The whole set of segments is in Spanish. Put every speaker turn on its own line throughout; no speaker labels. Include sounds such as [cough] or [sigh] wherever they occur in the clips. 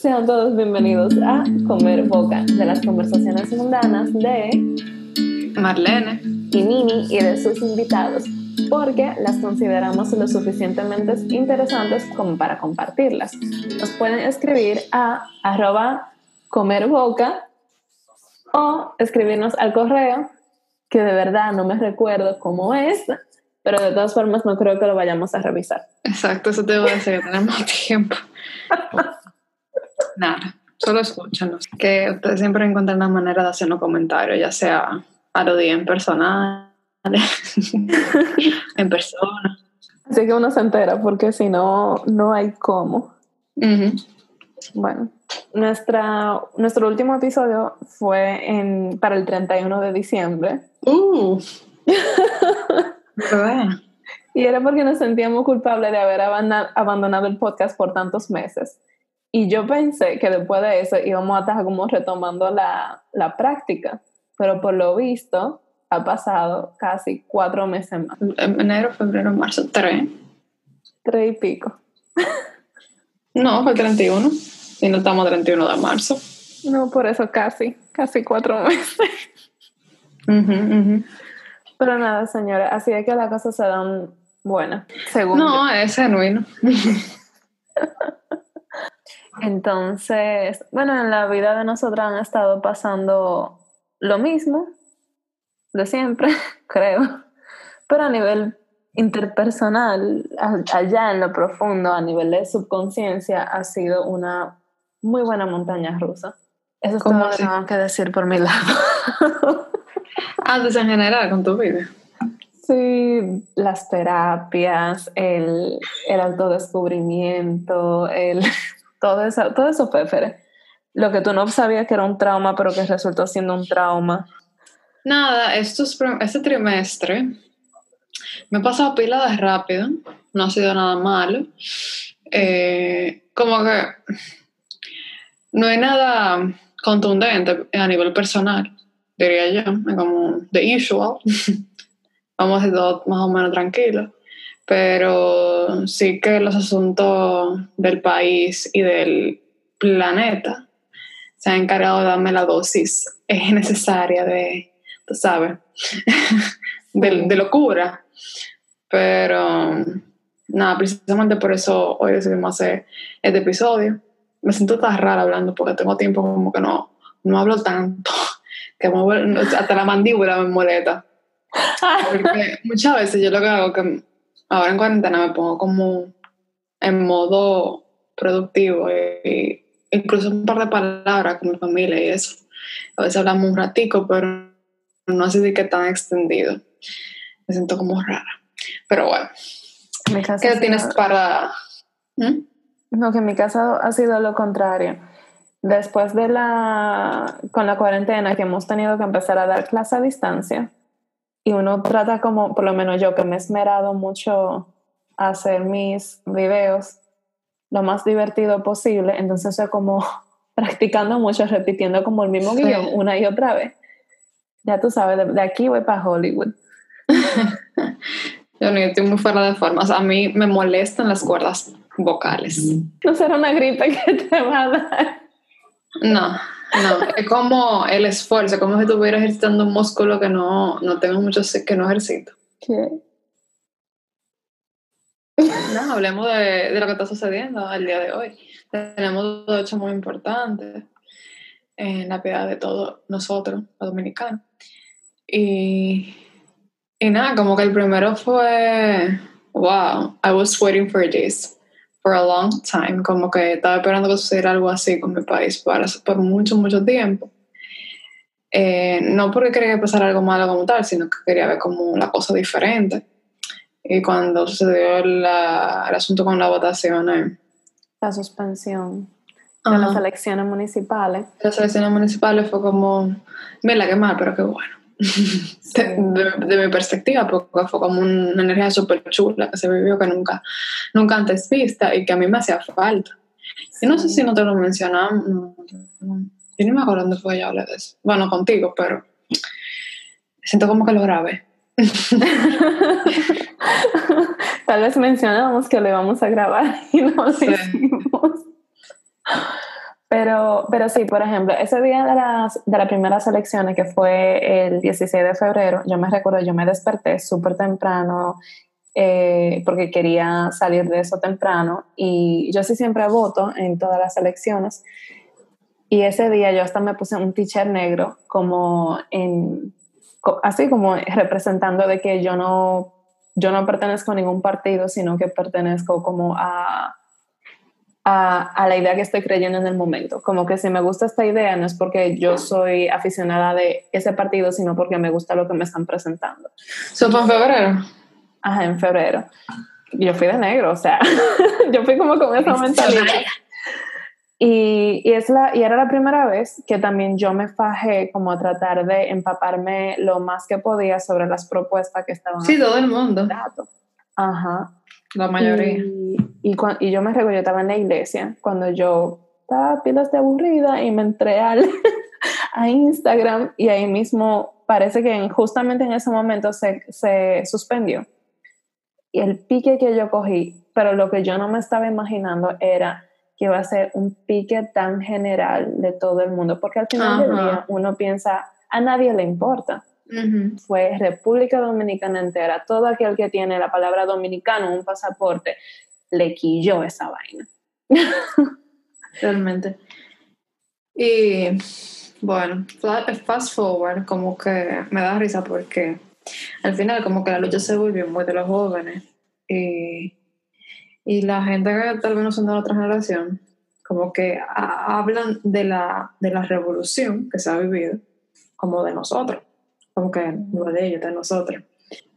Sean todos bienvenidos a Comer Boca, de las conversaciones mundanas de
Marlene
y Nini y de sus invitados, porque las consideramos lo suficientemente interesantes como para compartirlas. Nos pueden escribir a arroba comerboca o escribirnos al correo, que de verdad no me recuerdo cómo es, pero de todas formas no creo que lo vayamos a revisar.
Exacto, eso te voy a decir, tenemos tiempo. [laughs] Nada, solo escúchanos. Que ustedes siempre encuentran una manera de hacernos comentarios, ya sea a lo día en personal, [laughs] en persona.
Así que uno se entera, porque si no, no hay cómo. Bueno, nuestra, nuestro último episodio fue en, para el 31 de diciembre.
Uh. [laughs]
y era porque nos sentíamos culpables de haber abandonado el podcast por tantos meses. Y yo pensé que después de eso íbamos a estar como retomando la, la práctica, pero por lo visto ha pasado casi cuatro meses más.
Enero, febrero, marzo, tres.
Tres y pico.
No, fue 31. Y no estamos 31 de marzo.
No, por eso casi, casi cuatro meses. Pero nada, señora, así es que las cosas se dan buenas.
Según no, es genuino. [laughs]
Entonces, bueno, en la vida de nosotras han estado pasando lo mismo, de siempre, [laughs] creo, pero a nivel interpersonal, allá en lo profundo, a nivel de subconsciencia, ha sido una muy buena montaña rusa. Eso es todo lo que tengo que decir por mi lado.
Antes [laughs] en general, con tu vida.
Sí, las terapias, el, el autodescubrimiento, el todo eso, todo eso fue, Lo que tú no sabías que era un trauma, pero que resultó siendo un trauma.
Nada, estos, este trimestre me he pasado pila de rápido, no ha sido nada malo. Eh, como que no hay nada contundente a nivel personal, diría yo, como the usual. [laughs] Vamos a todo más o menos tranquilos pero sí que los asuntos del país y del planeta se han encargado de darme la dosis [laughs] necesaria de, tú sabes, [laughs] de, locura. Pero nada, precisamente por eso hoy decidimos hacer este episodio. Me siento tan rara hablando porque tengo tiempo como que no, no hablo tanto, [laughs] que hasta la mandíbula me molesta. Porque muchas veces yo lo que hago es que ahora en cuarentena me pongo como en modo productivo y incluso un par de palabras con mi familia y eso. A veces hablamos un ratico, pero no así de que tan extendido. Me siento como rara. Pero bueno. ¿Qué tienes para...?
¿Mm? No, que en mi caso ha sido lo contrario. Después de la... con la cuarentena que hemos tenido que empezar a dar clase a distancia, y uno trata como, por lo menos yo que me he esmerado mucho a hacer mis videos lo más divertido posible, entonces estoy como [laughs] practicando mucho, repitiendo como el mismo guion una y otra vez. Ya tú sabes, de, aquí voy para Hollywood. [laughs]
yo no, estoy muy fuera de formas. A mí me molestan las cuerdas vocales.
No será una gripe que te va a dar.
No, no, es como el esfuerzo, como si estuvieras ejercitando un músculo que no, no tengo mucho que no ejercito.
¿Qué?
No, hablemos de, de, lo que está sucediendo al día de hoy. Tenemos dos hechos muy importantes en la piedad de todos nosotros, los dominicanos. Y, y nada, como que el primero fue, wow, I was waiting for this for a long time, como que estaba esperando que sucediera algo así con mi país para, por mucho, mucho tiempo. Eh, no porque quería pasar algo malo como tal, sino que quería ver como la cosa diferente. Y cuando sucedió la, el asunto con la votación...
la suspensión de las elecciones municipales.
Las elecciones municipales fue como, mira, qué mal, pero qué bueno. [laughs] De, mi perspectiva, porque fue como una energía súper chula que se vivió que nunca, nunca antes vista y que a mí me hacía falta. Y no sé si no te lo mencionamos, yo ni me acuerdo dónde fue ya hablé de eso. Bueno, contigo, pero siento como que lo grabé. [laughs]
Tal vez mencionamos que lo íbamos a grabar y no lo hicimos. Pero, pero sí, por ejemplo, ese día de las, de las primeras elecciones, que fue el 16 de febrero, yo me recuerdo, yo me desperté súper temprano eh, porque quería salir de eso temprano y yo sí siempre voto en todas las elecciones. Y ese día yo hasta me puse un t-shirt negro como en, así como representando de que yo no, yo no pertenezco a ningún partido, sino que pertenezco como a, a, a, la idea que estoy creyendo en el momento. Como que si me gusta esta idea no es porque yo soy aficionada de ese partido, sino porque me gusta lo que me están presentando.
¿Eso fue en febrero?
Ajá, en febrero. Yo fui de negro, o sea, [laughs] yo fui como con esa mentalidad. Y, y, es la, y era la primera vez que también yo me fajé como a tratar de empaparme lo más que podía sobre las propuestas que estaban.
Sí, todo el mundo.
Ajá.
La mayoría.
Y, y, y, yo me recuerdo, yo estaba en la iglesia cuando yo estaba pilas de aburrida y me entré al, [laughs] a Instagram y ahí mismo parece que justamente en ese momento se, se suspendió. Y el pique que yo cogí, pero lo que yo no me estaba imaginando era que va a ser un pique tan general de todo el mundo, porque al final del día uno piensa, a nadie le importa. Fue República Dominicana entera, todo aquel que tiene la palabra dominicano, un pasaporte, le quilló esa vaina.
Realmente. Y bueno, fast forward, como que me da risa porque al final como que la lucha se volvió muy de los jóvenes. Y y la gente que tal vez no son de otra generación, como que hablan de la, de la revolución que se ha vivido como de nosotros, como que no de ellos, de nosotros.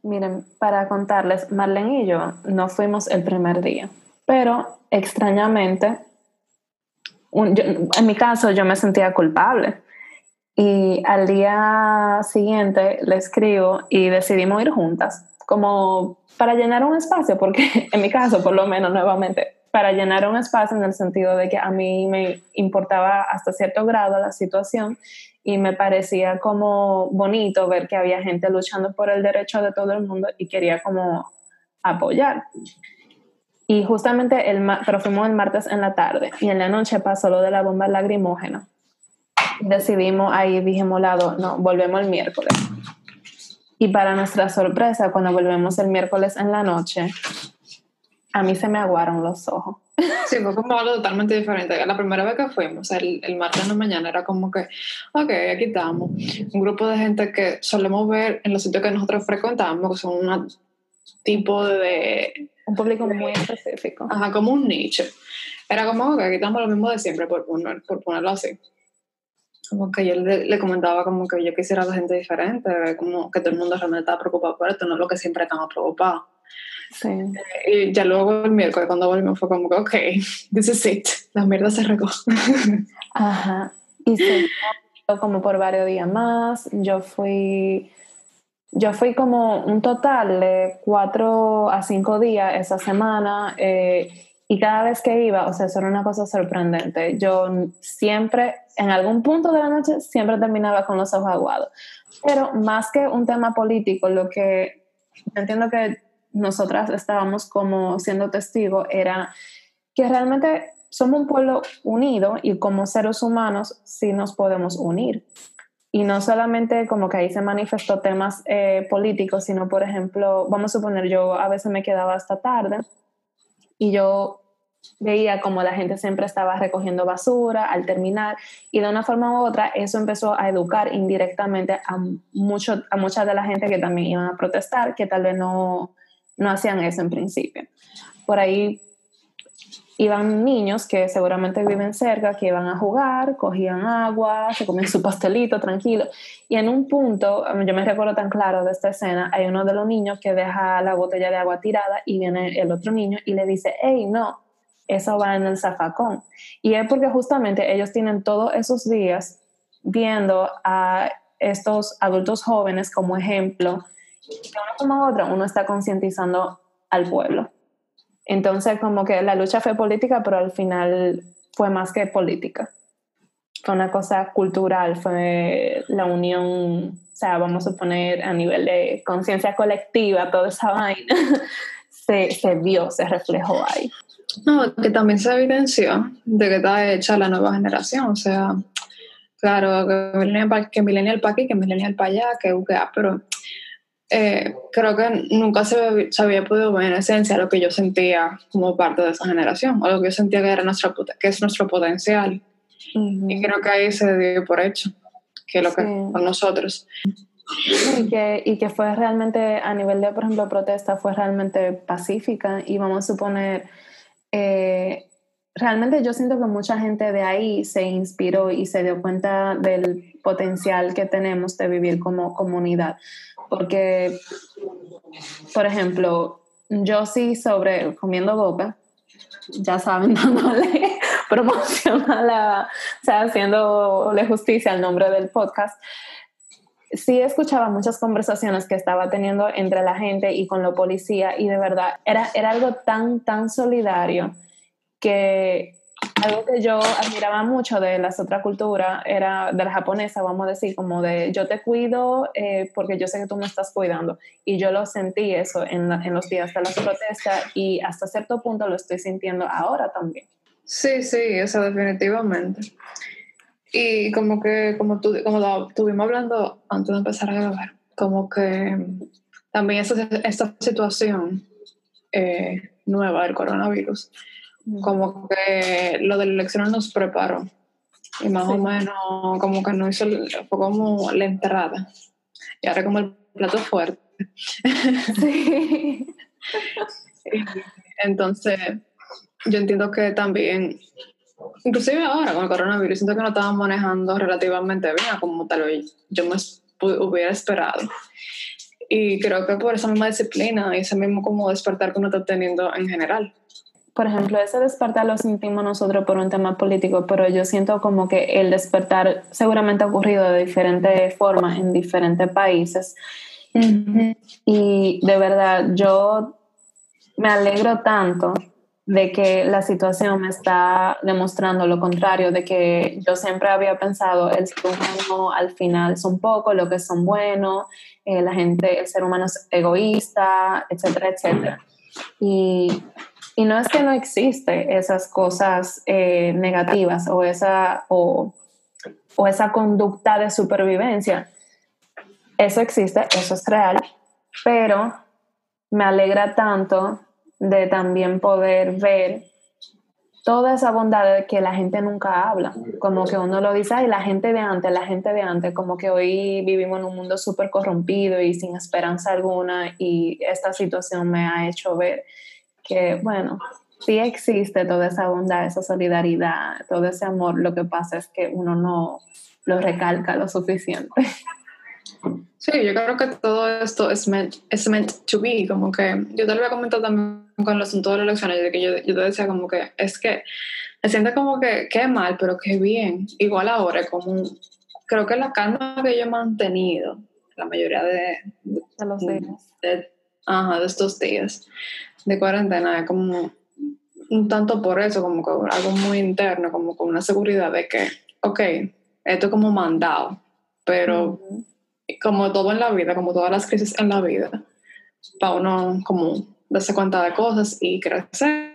Miren, para contarles, Marlene y yo no fuimos el primer día, pero extrañamente, en mi caso yo me sentía culpable. Y al día siguiente le escribo y decidimos ir juntas como para llenar un espacio, porque [laughs] en mi caso, por lo menos, nuevamente, para llenar un espacio en el sentido de que a mí me importaba hasta cierto grado la situación y me parecía como bonito ver que había gente luchando por el derecho de todo el mundo y quería como apoyar. Y justamente, el, pero fuimos el martes en la tarde y en la noche pasó lo de la bomba lagrimógena. Decidimos ahí, dijimos, lado, no, volvemos el miércoles. Y para nuestra sorpresa, cuando volvemos el miércoles en la noche, a mí se me aguaron los ojos. [laughs]
Sí, fue como algo totalmente diferente. La primera vez que fuimos, el, el martes en la mañana, era como que, ok, aquí estamos. Un grupo de gente que solemos ver en los sitios que nosotros frecuentamos, que son un tipo de...
Un público muy específico.
Ajá, como un nicho. Era como, que aquí estamos lo mismo de siempre, por, poner, por ponerlo así como que yo le, comentaba como que yo quisiera ver gente diferente, como que todo el mundo realmente estaba preocupado por esto, no lo que siempre estamos preocupados.
Sí.
Y ya luego el miércoles cuando volvimos fue como que, ok, [laughs] this is it, la mierda se regó. [laughs]
Ajá. Y se como por varios días más, yo fui, yo fui como un total de cuatro a cinco días esa semana. Eh, y cada vez que iba, o sea, eso era una cosa sorprendente. Yo siempre, en algún punto de la noche, siempre terminaba con los ojos aguados. Pero más que un tema político, lo que entiendo que nosotras estábamos como siendo testigos era que realmente somos un pueblo unido y como seres humanos sí nos podemos unir. Y no solamente como que ahí se manifestó temas eh, políticos, sino por ejemplo, vamos a suponer, yo a veces me quedaba hasta tarde y yo veía como la gente siempre estaba recogiendo basura al terminar y de una forma u otra eso empezó a educar indirectamente a, mucho, a mucha de la gente que también iban a protestar, que tal vez no, no hacían eso en principio. Por ahí iban niños que seguramente viven cerca, que iban a jugar, cogían agua, se comían su pastelito tranquilo. Y en un punto, yo me recuerdo tan claro de esta escena, hay uno de los niños que deja la botella de agua tirada y viene el otro niño y le dice, hey, no, eso va en el zafacón. Y es porque justamente ellos tienen todos esos días viendo a estos adultos jóvenes como ejemplo, de una forma u otra uno está concientizando al pueblo. Entonces, como que la lucha fue política, pero al final fue más que política. Fue una cosa cultural, fue la unión, o sea, vamos a poner a nivel de conciencia colectiva, toda esa vaina, [laughs] se, se vio, se reflejó ahí.
No, que también se evidenció de que está hecha la nueva generación, o sea, claro, que millennial para que millennial para aquí, que millennial para allá, que UKA, pero eh, creo que nunca se, había podido ver en esencia lo que yo sentía como parte de esa generación, o lo que yo sentía que, era nuestra, que es nuestro potencial. Y creo que ahí se dio por hecho, que lo que con nosotros.
Y que, y que fue realmente, a nivel de, por ejemplo, protesta, fue realmente pacífica y vamos a suponer, eh, realmente yo siento que mucha gente de ahí se inspiró y se dio cuenta del potencial que tenemos de vivir como comunidad. Porque, por ejemplo, yo sí sobre comiendo boca, ya saben, [laughs] dándole promoción a la, o sea, haciéndole justicia al nombre del podcast, sí escuchaba muchas conversaciones que estaba teniendo entre la gente y con la policía y de verdad era, era algo tan, tan solidario que algo que yo admiraba mucho de las otras culturas era de la japonesa, vamos a decir, como de yo te cuido eh, porque yo sé que tú me estás cuidando. Y yo lo sentí eso en, en los días de las protestas y hasta cierto punto lo estoy sintiendo ahora también.
Sí, sí, eso definitivamente. Y como que, como, tú, como estuvimos hablando antes de empezar a grabar, como que también esta, esta situación eh, nueva del coronavirus como que lo de la elección nos preparó y más o menos como que no hizo, fue como la entrada y ahora como el plato fuerte. Sí. [laughs] Entonces, yo entiendo que también, inclusive ahora con el coronavirus, siento que no estamos manejando relativamente bien como tal vez yo me hubiera esperado. Y creo que por esa misma disciplina y ese mismo como despertar que uno está teniendo en general
por ejemplo, ese despertar lo sentimos nosotros por un tema político, pero yo siento como que el despertar seguramente ha ocurrido de diferentes formas en diferentes países. Y de verdad, yo me alegro tanto de que la situación me está demostrando lo contrario, de que yo siempre había pensado el ser humano al final son poco, lo que son buenos, eh, la gente, el ser humano es egoísta, etcétera, etcétera. Y y no es que no existe esas cosas eh, negativas o esa, o, o esa conducta de supervivencia. Eso existe, eso es real, pero me alegra tanto de también poder ver toda esa bondad de que la gente nunca habla, como que uno lo dice, y la gente de antes, la gente de antes, como que hoy vivimos en un mundo súper corrompido y sin esperanza alguna y esta situación me ha hecho ver que, bueno, sí existe toda esa bondad, esa solidaridad, todo ese amor, lo que pasa es que uno no lo recalca lo suficiente.
Sí, yo creo que todo esto es meant, es meant to be, como que yo te lo había comentado también con los asuntos de las elecciones, de que yo, yo, te decía como que es que me siento como que qué mal, pero qué bien. Igual ahora, como creo que la calma que yo he mantenido la mayoría de,
de los días.
ajá, de estos días de cuarentena es como un tanto por eso, como que algo muy interno, como con una seguridad de que, ok, esto es como mandado, pero como todo en la vida, como todas las crisis en la vida, para uno como darse cuenta de cosas y crecer.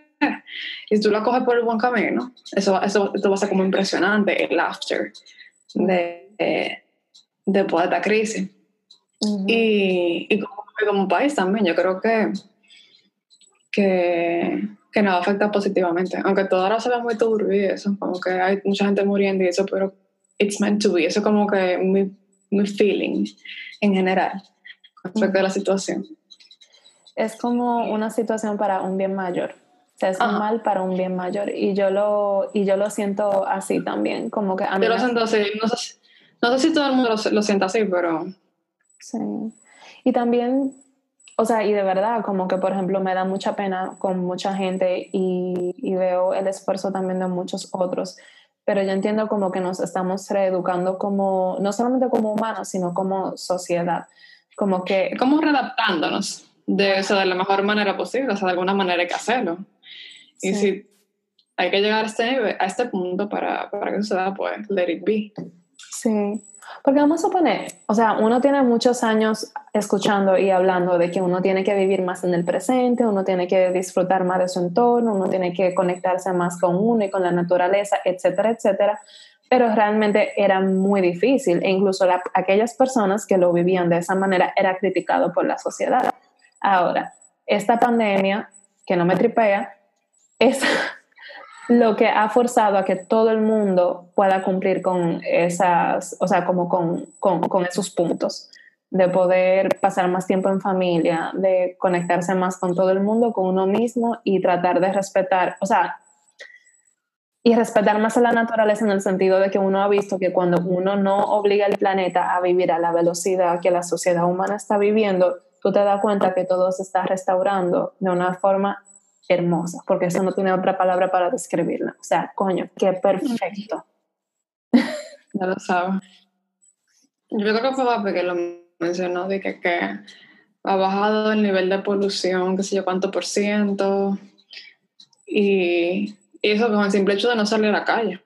Y si tú la coges por el buen camino, eso, eso, va a ser como impresionante, el after de, de después de esta crisis. Y, y como, como país también, yo creo que que, que nos afecta positivamente. Aunque todo ahora se ve muy turbio y eso, como que hay mucha gente muriendo y eso, pero it's meant to be. Eso es como que mi, mi feeling en general respecto a la situación.
Es como una situación para un bien mayor. O sea, es un mal para un bien mayor. Y yo lo, y yo lo siento así también. Como que a
mí yo lo siento así. No sé, no sé si todo el mundo lo, lo siente así, pero...
Sí. Y también o sea, y de verdad, como que por ejemplo me da mucha pena con mucha gente y, y, veo el esfuerzo también de muchos otros, pero yo entiendo como que nos estamos reeducando como, no solamente como humanos, sino como sociedad. Como que...
Como readaptándonos de de la mejor manera posible, o sea, de alguna manera hay que hacerlo. Y si hay que llegar a este, a este punto para, para que suceda, pues let it be.
Sí. Porque vamos a suponer, o sea, uno tiene muchos años escuchando y hablando de que uno tiene que vivir más en el presente, uno tiene que disfrutar más de su entorno, uno tiene que conectarse más con uno y con la naturaleza, etcétera, etcétera. Pero realmente era muy difícil e incluso aquellas personas que lo vivían de esa manera era criticado por la sociedad. Ahora, esta pandemia, que no me tripea, es lo que ha forzado a que todo el mundo pueda cumplir con esas, o sea, como con, con, con, esos puntos, de poder pasar más tiempo en familia, de conectarse más con todo el mundo, con uno mismo y tratar de respetar, o sea, y respetar más a la naturaleza en el sentido de que uno ha visto que cuando uno no obliga al planeta a vivir a la velocidad que la sociedad humana está viviendo, tú te das cuenta que todo se está restaurando de una forma hermosa, porque eso no tiene otra palabra para describirla. O sea, coño, qué perfecto.
Ya lo sabes. Yo creo que fue Papi que lo mencionó, de que, que ha bajado el nivel de polución, qué sé yo cuánto por ciento, y, y eso con el simple hecho de no salir a la calle.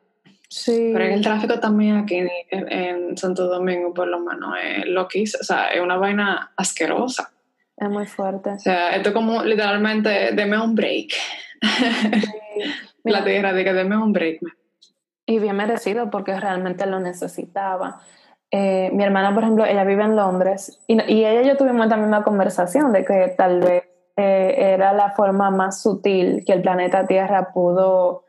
Sí.
Pero el tráfico también aquí en, en Santo Domingo, por lo menos, es lo que hice, o sea, es una vaina asquerosa.
Es muy fuerte.
O sea, esto es como literalmente, deme un break. La tierra de que deme un break.
Y bien merecido porque realmente lo necesitaba. Eh, mi hermana, por ejemplo, ella vive en Londres y, y, ella y yo tuvimos también una conversación de que tal vez eh, era la forma más sutil que el planeta Tierra pudo,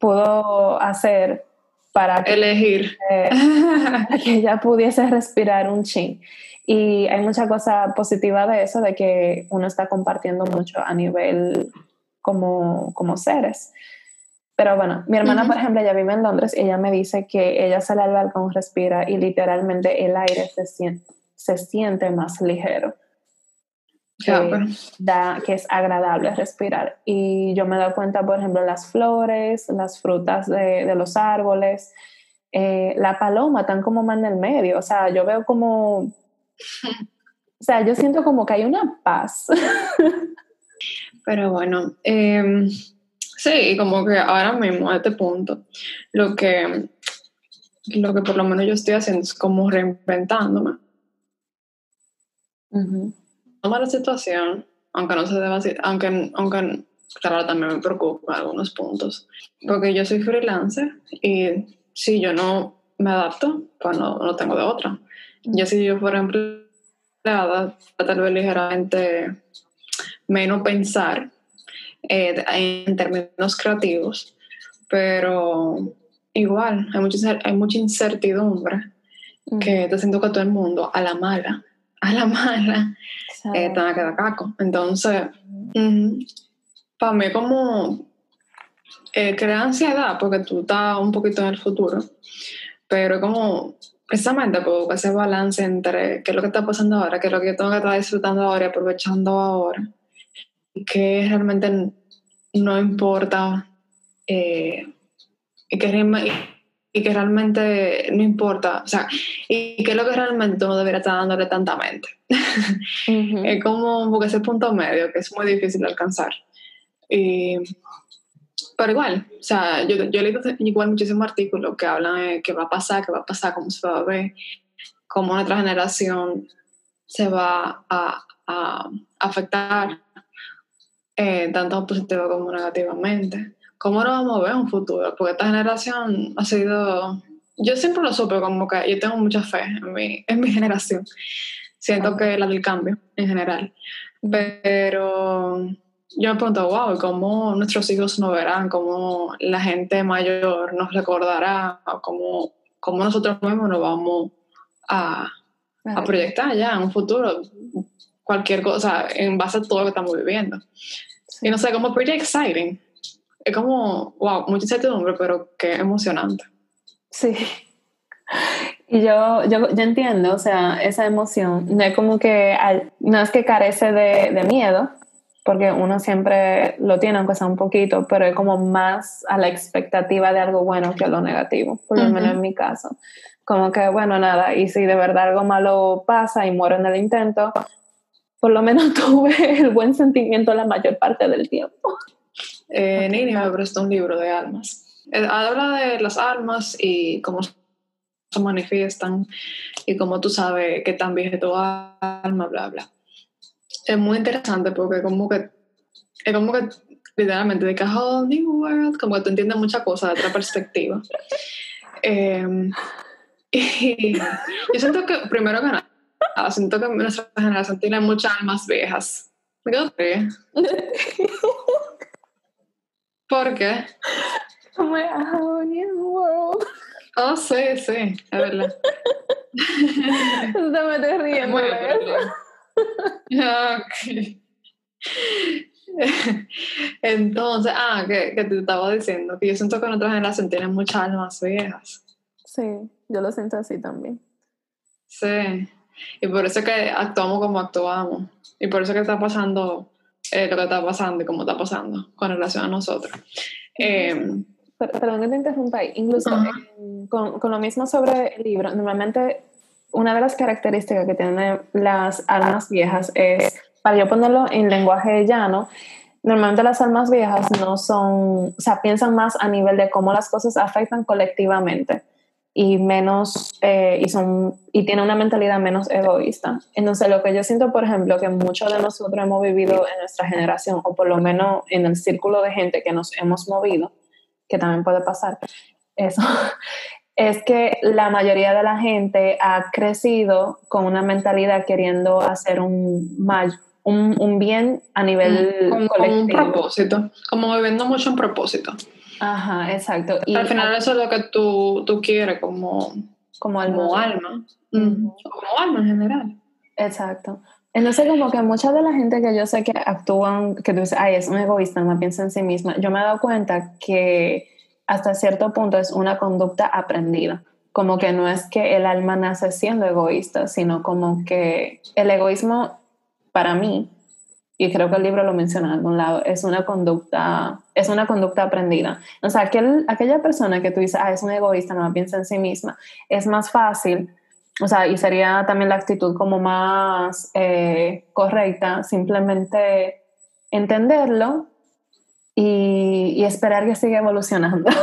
pudo hacer para
elegir
eh, [laughs] que ella pudiese respirar un chin. Y hay mucha cosa positiva de eso, de que uno está compartiendo mucho a nivel como, como seres. Pero bueno, mi hermana, por ejemplo, ella vive en Londres y ella me dice que ella sale al balcón, respira y literalmente el aire se siente, se siente más ligero. Que, da, que es agradable respirar. Y yo me doy cuenta, por ejemplo, las flores, las frutas de, de los árboles, eh, la paloma, están como más en el medio. O sea, yo veo como [laughs] o sea, yo siento como que hay una paz.
Pero bueno, eh, sí, como que ahora mismo a este punto, lo que, lo que por lo menos yo estoy haciendo es como reinventándome. La situación, aunque no se deba, aunque, aunque claro, también me preocupa algunos puntos, porque yo soy freelancer y si yo no me adapto, pues no, no tengo de otra. Ya si yo fuera empleada, tal vez ligeramente menos pensar eh, en términos creativos, pero igual hay mucha, hay mucha incertidumbre que te siento que todo el mundo a la mala, a la [laughs] mala, eh, te va a quedar caco. Entonces, para mí como eh, crea ansiedad porque tú estás un poquito en el futuro, pero como precisamente por ese balance entre qué es lo que está pasando ahora, qué es lo que yo tengo que estar disfrutando ahora y aprovechando ahora, y qué realmente no importa, eh, y, que, y que realmente no importa, o sea, y qué es lo que realmente uno debería estar dándole tanta mente. es como porque ese punto medio que es muy difícil de alcanzar. Y pero igual, o sea, yo, yo he leído igual muchísimos artículos que hablan de qué va a pasar, qué va a pasar, cómo se va a ver, cómo nuestra generación se va a, a afectar eh, tanto positivo como negativamente. ¿Cómo nos vamos a ver en un futuro? Porque esta generación ha sido... Yo siempre lo supe como que yo tengo mucha fe en mi, en mi [laughs] generación. Siento que la del cambio en general. Pero yo me pregunto, wow, ¿cómo nuestros hijos nos verán? ¿Cómo la gente mayor nos recordará? ¿Cómo, cómo nosotros mismos nos vamos a, a, proyectar ya en un futuro? Cualquier cosa en base a todo lo que estamos viviendo. Y no sé, como pretty exciting. Es como, wow, mucha incertidumbre, pero qué emocionante.
Sí. Y yo, yo, yo entiendo, o sea, esa emoción, no es como que, no es que carece de, de miedo, porque uno siempre lo tiene, aunque sea un poquito, pero es como más a la expectativa de algo bueno que a lo negativo, por lo menos en mi caso. Como que, bueno, nada, y si de verdad algo malo pasa y muero en el intento, por lo menos [laughs] tuve el buen sentimiento la mayor parte del tiempo.
Eh, Nini me prestó un libro de almas. Eh, habla de las almas y cómo se manifiestan y cómo tú sabes que tan vieja tu alma, bla, bla. Es muy interesante porque como que es como que literalmente de que whole new world, como que tú entiendes muchas cosas de otra perspectiva. [laughs] Em, y yo siento que, primero que nada, siento que nuestra generación tiene muchas almas viejas. ¿Qué? [laughs] ¿Por qué?
Como new world.
Oh, sí, sí, es verdad.
Te me estoy riendo.
Muy. Ok. Entonces, ah, que, que te estaba diciendo que yo siento que nuestra generación tiene muchas almas viejas.
Sí, yo lo siento así también.
Sí. Y por eso es que actuamos como actuamos. Y por eso es que está pasando eh, lo que está pasando y cómo está pasando con relación a nosotros. Eh,
Per- Perdón que te interrumpa ahí. Incluso
Ajá.
en- con, con lo mismo sobre el libro, normalmente una de las características que tienen las almas viejas es, para yo ponerlo en lenguaje llano, normalmente las almas viejas no son, o sea, piensan más a nivel de cómo las cosas afectan colectivamente y menos, eh, y, son, y tienen una mentalidad menos egoísta. Entonces, lo que yo siento, por ejemplo, que muchos de nosotros hemos vivido en nuestra generación, o por lo menos en el círculo de gente que nos hemos movido, que también puede pasar, eso, [laughs] es que la mayoría de la gente ha crecido con una mentalidad queriendo hacer un, may- un, un bien a nivel
como, como un
colectivo.
propósito, como viviendo mucho en propósito.
Ajá, exacto. Y
Al final eso es lo que tú, tú quieres como,
como
alma,
Ujú.
Mm, como alma en general.
Exacto. Entonces, como que mucha de la gente que yo sé que actúan, que tú dices, ay, es un egoísta, no piensa en sí misma, yo me he dado cuenta que hasta cierto punto es una conducta aprendida. Como que no es que el alma nace siendo egoísta, sino como que el egoísmo, para mí, y creo que el libro lo menciona en algún lado, es una conducta, es una conducta aprendida. O sea, aquel, aquella persona que tú dices, ah, es un egoísta, no piensa en sí misma, es más fácil o sea, y sería también la actitud como más eh, correcta, simplemente entenderlo y, y esperar que siga evolucionando. [laughs]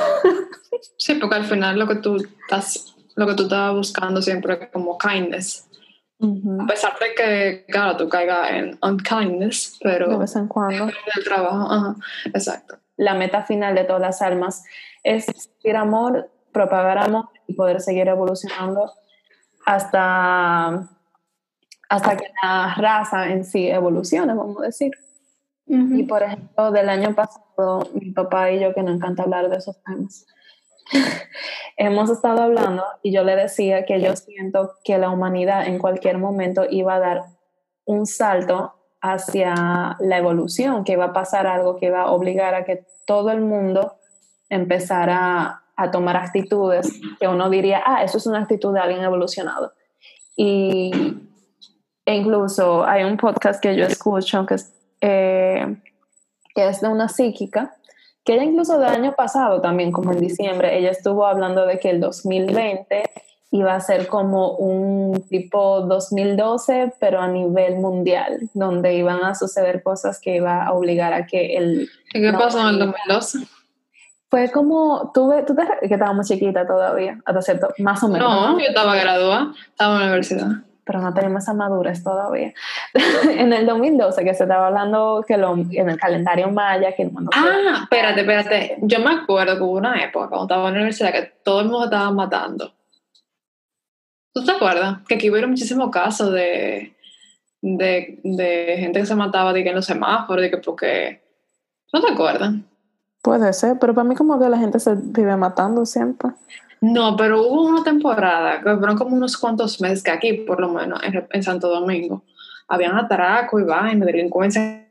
Sí, porque al final lo que tú estás, lo que tú estás buscando siempre es como kindness. A pesar de que, claro, tú caigas en unkindness, pero
De vez en cuando.
el trabajo, ajá, exacto.
La meta final de todas las almas es sentir amor, propagar amor y poder seguir evolucionando hasta, hasta que la raza en sí evolucione, vamos a decir. Y por ejemplo, del año pasado, mi papá y yo, que nos encanta hablar de esos temas, [laughs] hemos estado hablando y yo le decía que yo siento que la humanidad en cualquier momento iba a dar un salto hacia la evolución, que iba a pasar algo que iba a obligar a que todo el mundo empezara a tomar actitudes que uno diría, ah, eso es una actitud de alguien evolucionado. Y e incluso hay un podcast que yo escucho que es, eh, que es de una psíquica, que ella incluso del año pasado también, como en diciembre, ella estuvo hablando de que el 2020 iba a ser como un tipo 2012, pero a nivel mundial, donde iban a suceder cosas que iba a obligar a que el...
¿Y qué
No,
pasó en el
no.
2012?
Fue como, tuve, tú te, que estábamos chiquita todavía, hasta cierto, más o menos,
No, yo estaba graduada, estaba en la universidad.
Pero no tenemos esa madurez todavía. [laughs] en el 2012, que se estaba hablando que lo, en el calendario maya, que el mundo...
Ah, espérate, espérate. Yo me acuerdo que hubo una época cuando estaba en la universidad que todo el mundo estaba matando. ¿Tú te acuerdas? Que aquí hubo muchísimos casos de, de, de gente que se mataba de que en los semáforos, de que porque... ¿No te acuerdas?
Puede ser, pero para mí como que la gente se vive matando siempre.
No, pero hubo una temporada, que fueron como unos cuantos meses, que aquí, por lo menos, en, en Santo Domingo, habían atraco y vaina, delincuencia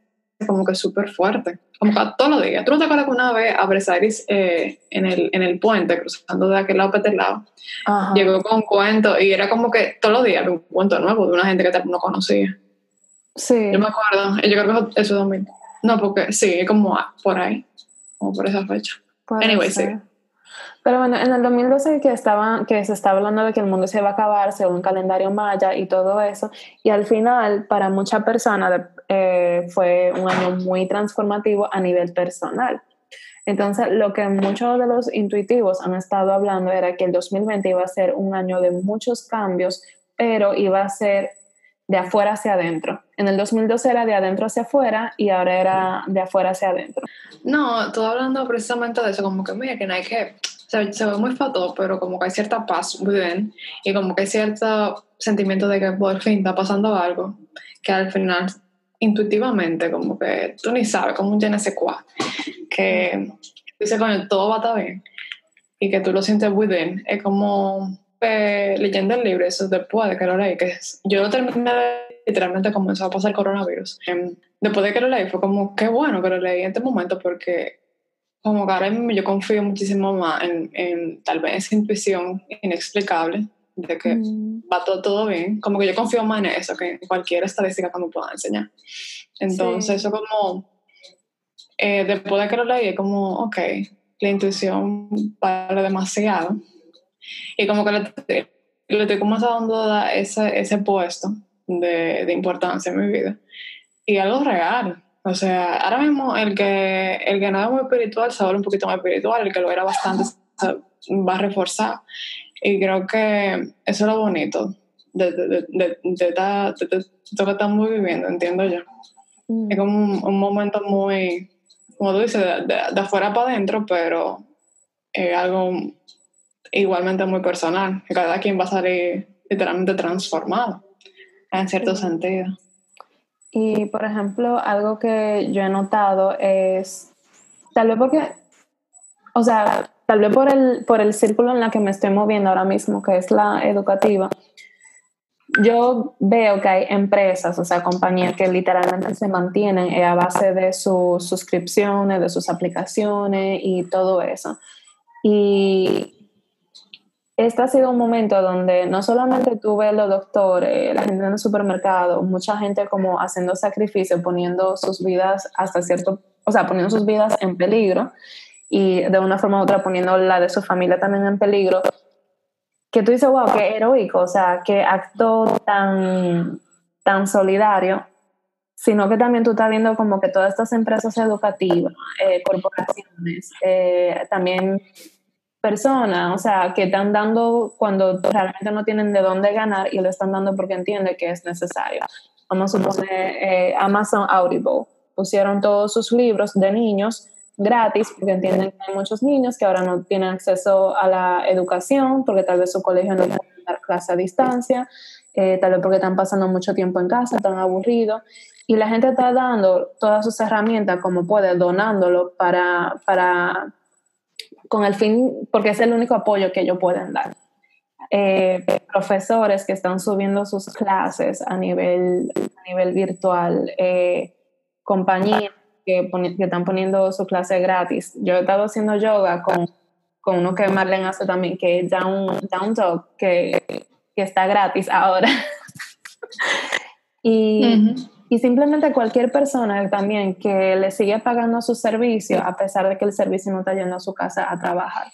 como que súper fuerte, como que todos los días. ¿Tú no te acuerdas que una vez a Bresaris eh, en, el, en el puente, cruzando de aquel lado para este lado,
Ajá.
llegó con un cuento y era como que todos los días había un cuento nuevo de una gente que no conocía?
Sí.
Yo me acuerdo, yo creo que eso es 2000. No, porque sí, como por ahí, como por esa fecha.
Puede
Anyway,
ser.
sí.
Pero bueno, en el 2012 que, estaba, que se estaba hablando de que el mundo se iba a acabar según el calendario maya y todo eso, y al final para muchas personas eh, fue un año muy transformativo a nivel personal, Entonces, lo que muchos de los intuitivos han estado hablando era que el 2020 iba a ser un año de muchos cambios, pero iba a ser de afuera hacia adentro. En el 2012 era de adentro hacia afuera y ahora era de afuera hacia adentro.
No, todo hablando precisamente de eso, como que mira, que no hay que, se, se ve muy fato, pero como que hay cierta paz bien y como que hay cierto sentimiento de que por fin está pasando algo, que al final intuitivamente como que tú ni sabes, como un je que dice con todo va a estar bien y que tú lo sientes within, es como eh, leyendo el libro, eso después de que lo leí, que yo lo terminé literalmente comenzó a pasar coronavirus. Em, después de que lo leí fue como, qué bueno que lo leí en este momento porque como que ahora mismo yo confío muchísimo más en, en tal vez esa intuición inexplicable de que
Mm.
va todo, todo bien. Como que yo confío más en eso que en cualquier estadística que me puedan enseñar. Entonces,
Sí.
eso como, eh, después de que lo leí, es como, ok, la intuición vale demasiado. Y como que le, le estoy como dando a ese, ese puesto de, de importancia en mi vida. Y algo real. O sea, ahora mismo el que, el que no es muy espiritual se vuelve un poquito más espiritual, el que lo era bastante se va a reforzar. Y creo que eso es lo bonito de, de, de, de, esto que estamos viviendo, entiendo yo.
Mm.
Es como un, un momento muy, como tú dices, de afuera para adentro, pero es algo igualmente muy personal, que cada quien va a salir literalmente transformado, en cierto sentido.
Y, por ejemplo, algo que yo he notado es, tal vez porque, o sea, tal vez por el, por el círculo en la que me estoy moviendo ahora mismo, que es la educativa, yo veo que hay empresas, o sea, compañías que literalmente se mantienen eh, a base de sus suscripciones, de sus aplicaciones y todo eso. Y este ha sido un momento donde no solamente tuve los doctores, la gente en el supermercado, mucha gente como haciendo sacrificios, poniendo sus vidas hasta cierto, o sea, poniendo sus vidas en peligro y de una forma u otra poniendo la de su familia también en peligro, que tú dices, wow, qué heroico, o sea, qué acto tan, tan solidario, sino que también tú estás viendo como que todas estas empresas educativas, eh, corporaciones, eh, también personas, o sea, que están dando cuando realmente no tienen de dónde ganar y lo están dando porque entienden que es necesario. Vamos a suponer eh, Amazon Audible, pusieron todos sus libros de niños gratis porque entienden que hay muchos niños que ahora no tienen acceso a la educación porque tal vez su colegio no puede dar clase a distancia, eh, tal vez porque están pasando mucho tiempo en casa, están aburridos y la gente está dando todas sus herramientas como puede, donándolo para, para con el fin, porque es el único apoyo que ellos pueden dar. Eh, profesores que están subiendo sus clases a nivel, a nivel virtual, eh, compañías que, están poniendo su clase gratis. Yo he estado haciendo yoga con, con uno que Marlene hace también, que es Down, Down Dog, que, que está gratis ahora. [laughs] y. y simplemente cualquier persona también que le sigue pagando su servicio a pesar de que el servicio no está yendo a su casa a trabajar.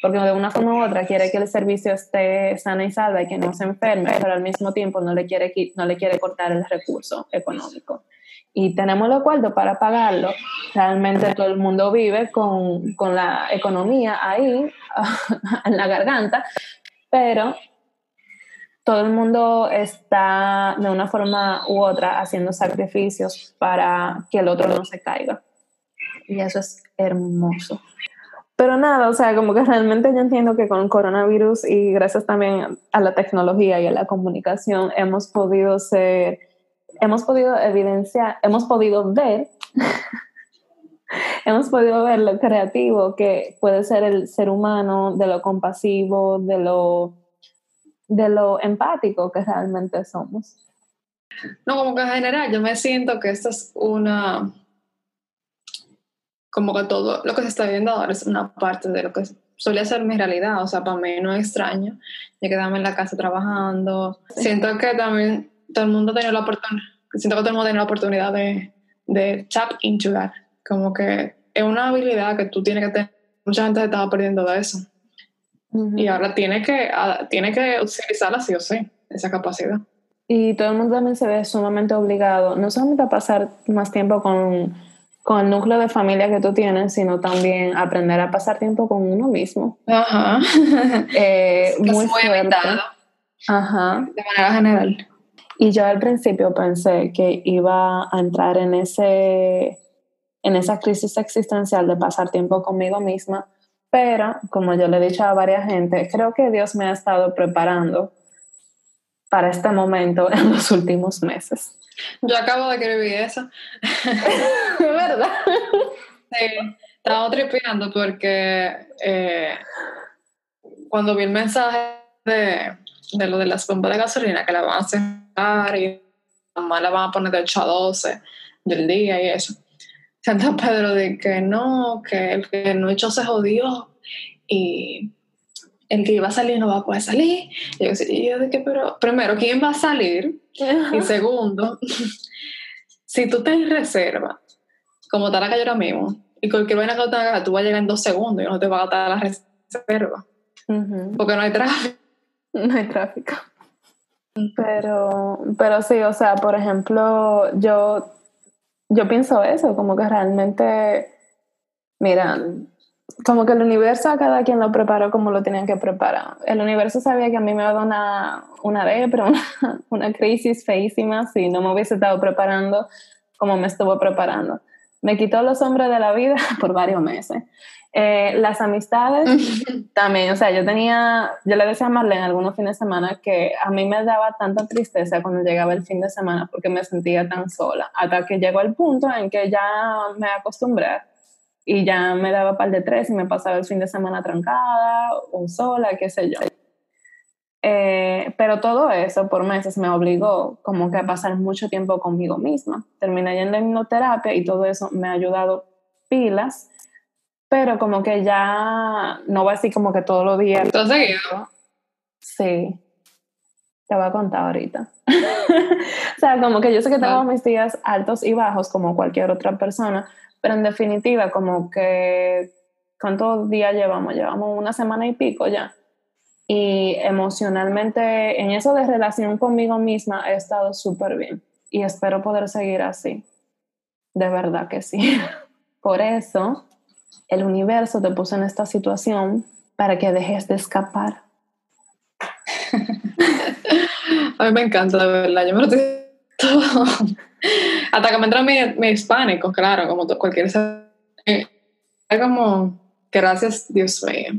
Porque de una forma u otra quiere que el servicio esté sana y salva y que no se enferme, pero al mismo tiempo no le quiere, qui- no le quiere cortar el recurso económico. Y tenemos los cuartos para pagarlo. Realmente todo el mundo vive con, con la economía ahí, [laughs] en la garganta, pero todo el mundo está de una forma u otra haciendo sacrificios para que el otro no se caiga. Y eso es hermoso. Pero nada, o sea, como que realmente yo entiendo que con coronavirus y gracias también a la tecnología y a la comunicación hemos podido ser, hemos podido evidenciar, hemos podido ver, [laughs] hemos podido ver lo creativo que puede ser el ser humano, de lo compasivo, de lo de lo empático que realmente somos.
No, como que en general yo me siento que esta es una, como que todo lo que se está viendo ahora es una parte de lo que solía ser mi realidad, o sea, para mí no es extraño, yo quedarme en la casa trabajando, siento que también todo el mundo tiene la oportunidad, siento que todo el mundo tiene la oportunidad de, de tap into that, como que es una habilidad que tú tienes que tener, mucha gente se estaba perdiendo de eso, y ahora tiene que, a- tiene que utilizarla sí o sí, esa capacidad.
Y todo el mundo también se ve sumamente obligado, no solamente a pasar más tiempo con, con el núcleo de familia que tú tienes, sino también aprender a pasar tiempo con uno mismo.
Ajá. [laughs]
Eh,
Es
muy
muy
fuerte.
evitado,
Ajá.
de manera general.
Y yo al principio pensé que iba a entrar en ese en esa crisis existencial de pasar tiempo conmigo misma, pero como yo le he dicho a varias gente, creo que Dios me ha estado preparando para este momento [laughs] en los últimos meses.
Yo acabo de escribir eso. [laughs]
¿Verdad?
Sí, estaba tripeando porque eh, cuando vi el mensaje de, de lo de las bombas de gasolina que la van a cerrar y la van a poner de 8 a 12 del día y eso. Santa Pedro de que no, que el que no echó se jodió y el que iba a salir no va a poder salir. Y yo, y yo de que, pero primero, ¿quién va a salir? Y [laughs] segundo, [laughs] si tú te en reserva, como está la calle ahora mismo, y cualquier vaina que tú hagas, tú vas a llegar en dos segundos y no te va a gastar la reserva, porque no hay tráfico. [laughs]
No hay tráfico. Pero, pero sí, o sea, por ejemplo, yo, yo pienso eso, como que realmente, mira, como que el universo a cada quien lo preparó como lo tenían que preparar. El universo sabía que a mí me iba a dar una, una depre, [laughs] una, una crisis feísima si no me hubiese estado preparando como me estuvo preparando. Me quitó los hombres de la vida [laughs] por varios meses. Eh, las amistades [laughs] también, o sea, yo tenía, yo le decía a Marlene algunos fines de semana que a mí me daba tanta tristeza cuando llegaba el fin de semana porque me sentía tan sola, hasta que llegó el punto en que ya me acostumbré y ya me daba par de tres y me pasaba el fin de semana trancada o sola, qué sé yo. Eh, pero todo eso por meses me obligó como que a pasar mucho tiempo conmigo misma. Terminé yendo en hipnoterapia y todo eso me ha ayudado pilas, pero como que ya no va así como que todos los días.
¿Tú has seguido?
Sí. Te voy a contar ahorita. [laughs] o sea, como que yo sé que tengo mis días altos y bajos como cualquier otra persona, pero en definitiva como que ¿cuántos días llevamos? Llevamos una semana y pico ya. Y emocionalmente en eso de relación conmigo misma he estado súper bien y espero poder seguir así. De verdad que sí. [laughs] Por eso el universo te puso en esta situación para que dejes de escapar. [laughs]
A mí me encanta, de verdad. Yo me lo estoy todo. [laughs] Hasta que me entra mi, mi hispánico, claro, como cualquier. eh, Es como, gracias, Dios mío.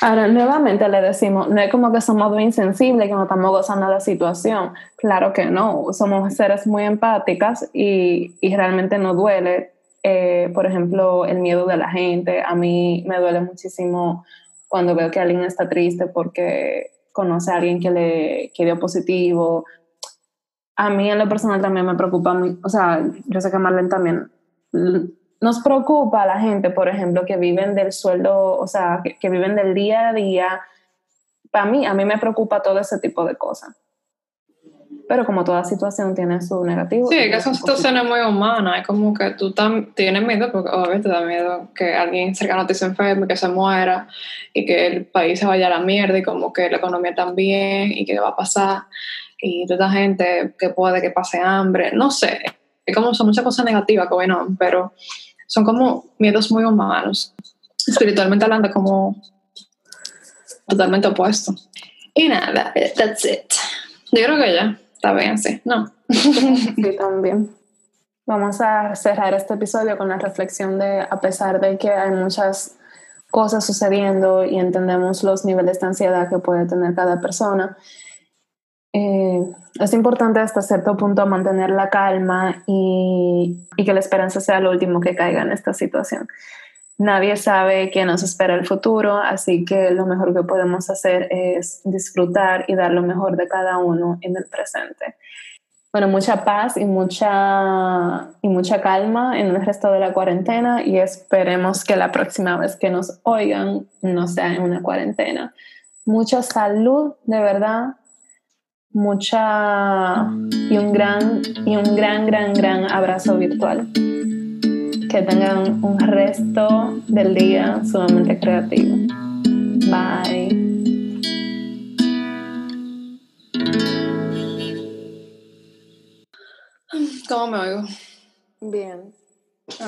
Ahora, nuevamente le decimos, no es como que somos muy insensibles, que no estamos gozando de la situación. Claro que no, somos seres muy empáticas y, y realmente nos duele, eh, por ejemplo, el miedo de la gente. A mí me duele muchísimo cuando veo que alguien está triste porque conoce a alguien que le que dio positivo. A mí en lo personal también me preocupa, o sea, yo sé que Marlene también nos preocupa a la gente, por ejemplo, que viven del sueldo, o sea, que, que viven del día a día. Para mí, a mí me preocupa todo ese tipo de cosas. Pero como toda situación tiene su negativo.
Sí, que son situaciones muy humanas. Es como que tú tienes miedo, porque obviamente te da miedo que alguien cercano te se enferme, que se muera y que el país se vaya a la mierda y como que la economía también y qué va a pasar. Y toda gente que puede que pase hambre. No sé. Es como son muchas cosas negativas que bueno, pero son como miedos muy humanos. Espiritualmente hablando, como totalmente opuesto. Y nada, eh, that's it. Yo creo que ya está bien así, ¿no? [laughs]
Sí, también. Vamos a cerrar este episodio con la reflexión de, a pesar de que hay muchas cosas sucediendo y entendemos los niveles de ansiedad que puede tener cada persona, eh, es importante hasta cierto punto mantener la calma y, y que la esperanza sea lo último que caiga en esta situación. Nadie sabe qué nos espera el futuro, así que lo mejor que podemos hacer es disfrutar y dar lo mejor de cada uno en el presente. Bueno, mucha paz y mucha, y mucha calma en el resto de la cuarentena y esperemos que la próxima vez que nos oigan no sea en una cuarentena. Mucha salud, de verdad, mucha y un gran y un gran gran gran abrazo virtual. Que tengan un resto del día sumamente creativo. Bye.
¿Cómo me oigo?
Bien.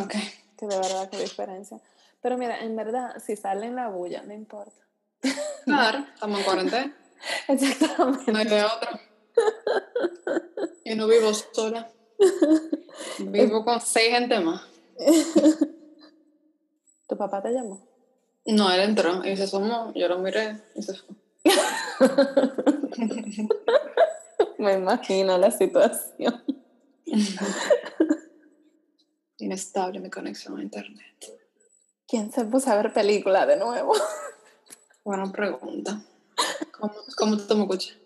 Ok.
Que de verdad qué diferencia. Pero mira, en verdad, si sale en la bulla, no importa.
Claro, estamos en cuarentena. [laughs]
Exactamente.
No hay de otra. [laughs] Y no vivo sola. Vivo con seis gente más. [laughs]
¿Tu papá te llamó?
No, él entró y se asomó. Yo lo miré y se fue.
Me imagino la situación.
Inestable mi conexión a internet.
¿Quién se puso a ver película de nuevo?
Buena pregunta. ¿Cómo, cómo tú me escuchas?